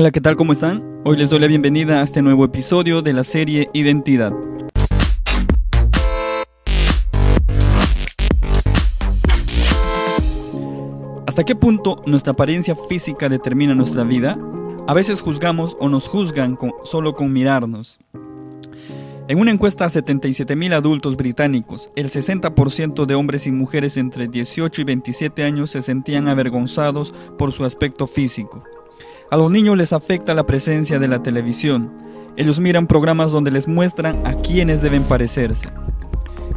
Hola, ¿qué tal? ¿Cómo están? Hoy les doy la bienvenida a este nuevo episodio de la serie Identidad. ¿Hasta qué punto nuestra apariencia física determina nuestra vida? A veces juzgamos o nos juzgan solo con mirarnos. En una encuesta a 77.000 adultos británicos, el 60% de hombres y mujeres entre 18 y 27 años se sentían avergonzados por su aspecto físico. A los niños les afecta la presencia de la televisión. Ellos miran programas donde les muestran a quienes deben parecerse.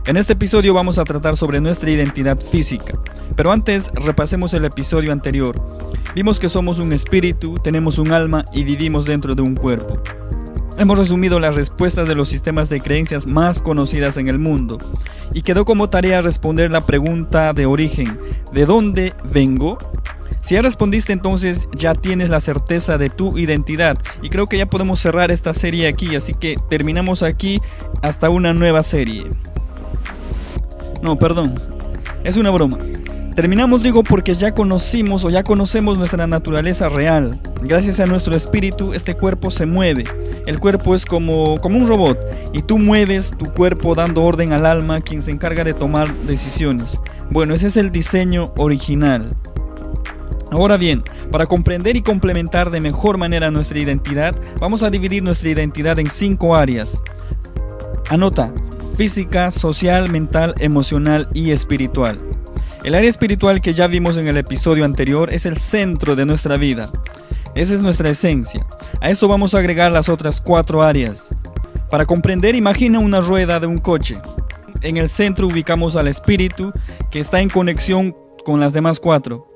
En este episodio vamos a tratar sobre nuestra identidad física, pero antes repasemos el episodio anterior. Vimos que somos un espíritu, tenemos un alma y vivimos dentro de un cuerpo. Hemos resumido las respuestas de los sistemas de creencias más conocidas en el mundo y quedó como tarea responder la pregunta de origen, ¿de dónde vengo? Si ya respondiste entonces ya tienes la certeza de tu identidad y creo que ya podemos cerrar esta serie aquí, así que terminamos aquí hasta una nueva serie. No, perdón, es una broma. Terminamos digo porque ya conocimos o ya conocemos nuestra naturaleza real. Gracias a nuestro espíritu este cuerpo se mueve. El cuerpo es como, como un robot y tú mueves tu cuerpo dando orden al alma quien se encarga de tomar decisiones. Bueno, ese es el diseño original. Ahora bien, para comprender y complementar de mejor manera nuestra identidad, vamos a dividir nuestra identidad en cinco áreas. Anota, física, social, mental, emocional y espiritual. El área espiritual que ya vimos en el episodio anterior es el centro de nuestra vida. Esa es nuestra esencia. A esto vamos a agregar las otras cuatro áreas. Para comprender, imagina una rueda de un coche. En el centro ubicamos al espíritu que está en conexión con las demás cuatro.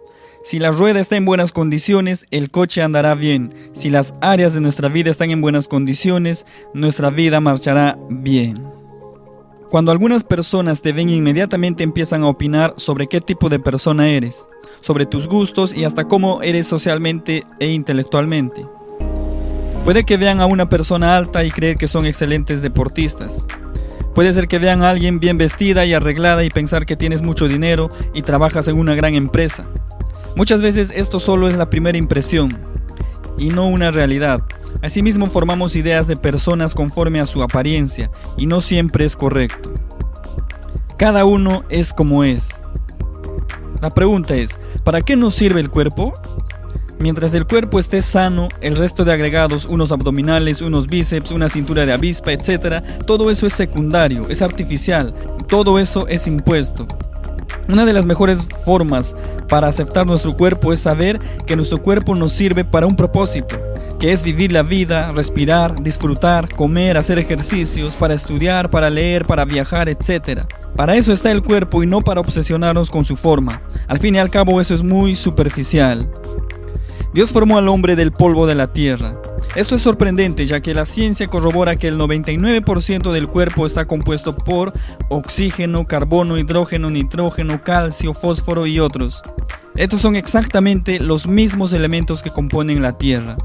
Si la rueda está en buenas condiciones, el coche andará bien. Si las áreas de nuestra vida están en buenas condiciones, nuestra vida marchará bien. Cuando algunas personas te ven inmediatamente empiezan a opinar sobre qué tipo de persona eres, sobre tus gustos y hasta cómo eres socialmente e intelectualmente. Puede que vean a una persona alta y creer que son excelentes deportistas. Puede ser que vean a alguien bien vestida y arreglada y pensar que tienes mucho dinero y trabajas en una gran empresa. Muchas veces esto solo es la primera impresión y no una realidad. Asimismo formamos ideas de personas conforme a su apariencia y no siempre es correcto. Cada uno es como es. La pregunta es, ¿para qué nos sirve el cuerpo? Mientras el cuerpo esté sano, el resto de agregados, unos abdominales, unos bíceps, una cintura de avispa, etc., todo eso es secundario, es artificial, todo eso es impuesto. Una de las mejores formas para aceptar nuestro cuerpo es saber que nuestro cuerpo nos sirve para un propósito, que es vivir la vida, respirar, disfrutar, comer, hacer ejercicios, para estudiar, para leer, para viajar, etc. Para eso está el cuerpo y no para obsesionarnos con su forma. Al fin y al cabo eso es muy superficial. Dios formó al hombre del polvo de la tierra. Esto es sorprendente ya que la ciencia corrobora que el 99% del cuerpo está compuesto por oxígeno, carbono, hidrógeno, nitrógeno, calcio, fósforo y otros. Estos son exactamente los mismos elementos que componen la Tierra.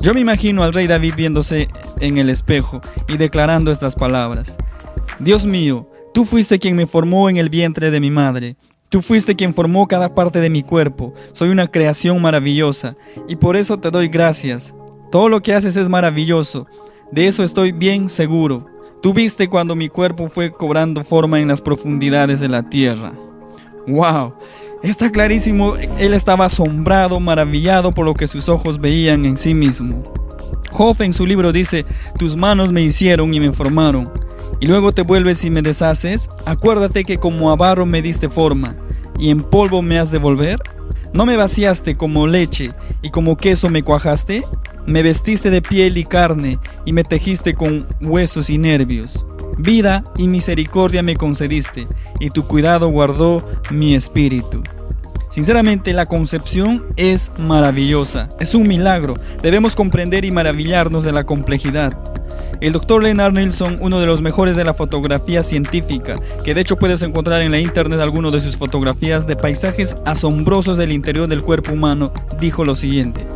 Yo me imagino al rey David viéndose en el espejo y declarando estas palabras. Dios mío, tú fuiste quien me formó en el vientre de mi madre. Tú fuiste quien formó cada parte de mi cuerpo. Soy una creación maravillosa y por eso te doy gracias. Todo lo que haces es maravilloso. De eso estoy bien seguro. Tú viste cuando mi cuerpo fue cobrando forma en las profundidades de la tierra. ¡Wow! Está clarísimo, él estaba asombrado, maravillado por lo que sus ojos veían en sí mismo. Job en su libro dice, tus manos me hicieron y me formaron y luego te vuelves y me deshaces, acuérdate que como a barro me diste forma, y en polvo me has de volver. ¿No me vaciaste como leche y como queso me cuajaste? Me vestiste de piel y carne y me tejiste con huesos y nervios. Vida y misericordia me concediste, y tu cuidado guardó mi espíritu. Sinceramente, la concepción es maravillosa, es un milagro. Debemos comprender y maravillarnos de la complejidad. El doctor Leonard Nilsson, uno de los mejores de la fotografía científica, que de hecho puedes encontrar en la internet algunas de sus fotografías de paisajes asombrosos del interior del cuerpo humano, dijo lo siguiente.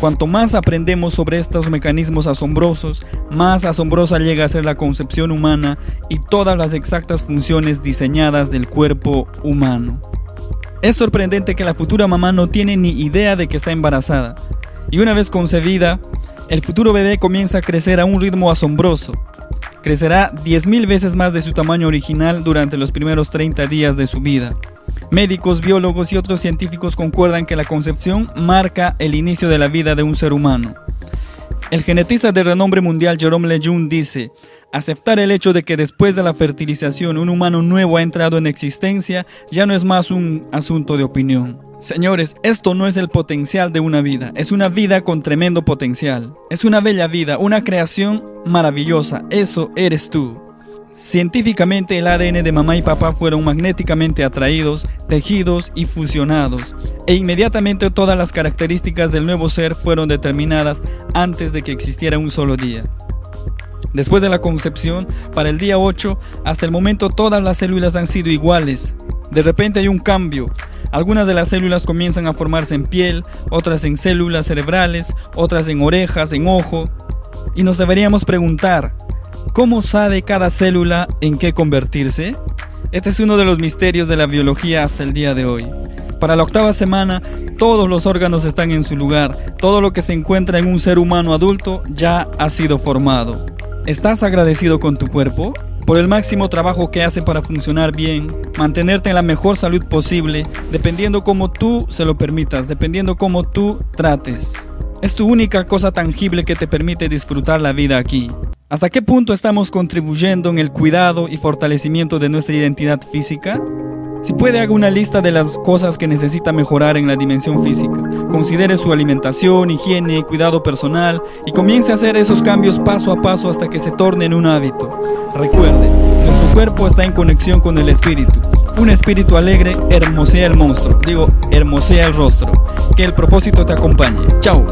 Cuanto más aprendemos sobre estos mecanismos asombrosos, más asombrosa llega a ser la concepción humana y todas las exactas funciones diseñadas del cuerpo humano. Es sorprendente que la futura mamá no tiene ni idea de que está embarazada. Y una vez concebida, el futuro bebé comienza a crecer a un ritmo asombroso. Crecerá 10.000 veces más de su tamaño original durante los primeros 30 días de su vida. Médicos, biólogos y otros científicos concuerdan que la concepción marca el inicio de la vida de un ser humano. El genetista de renombre mundial Jerome Lejeune dice, aceptar el hecho de que después de la fertilización un humano nuevo ha entrado en existencia ya no es más un asunto de opinión. Señores, esto no es el potencial de una vida, es una vida con tremendo potencial. Es una bella vida, una creación maravillosa, eso eres tú. Científicamente el ADN de mamá y papá fueron magnéticamente atraídos, tejidos y fusionados, e inmediatamente todas las características del nuevo ser fueron determinadas antes de que existiera un solo día. Después de la concepción, para el día 8, hasta el momento todas las células han sido iguales. De repente hay un cambio. Algunas de las células comienzan a formarse en piel, otras en células cerebrales, otras en orejas, en ojo. Y nos deberíamos preguntar, ¿Cómo sabe cada célula en qué convertirse? Este es uno de los misterios de la biología hasta el día de hoy. Para la octava semana, todos los órganos están en su lugar. Todo lo que se encuentra en un ser humano adulto ya ha sido formado. ¿Estás agradecido con tu cuerpo? Por el máximo trabajo que hace para funcionar bien, mantenerte en la mejor salud posible, dependiendo cómo tú se lo permitas, dependiendo cómo tú trates. Es tu única cosa tangible que te permite disfrutar la vida aquí. ¿Hasta qué punto estamos contribuyendo en el cuidado y fortalecimiento de nuestra identidad física? Si puede, haga una lista de las cosas que necesita mejorar en la dimensión física. Considere su alimentación, higiene, cuidado personal y comience a hacer esos cambios paso a paso hasta que se torne en un hábito. Recuerde, nuestro cuerpo está en conexión con el espíritu. Un espíritu alegre hermosea el monstruo, digo, hermosea el rostro. Que el propósito te acompañe. Chao.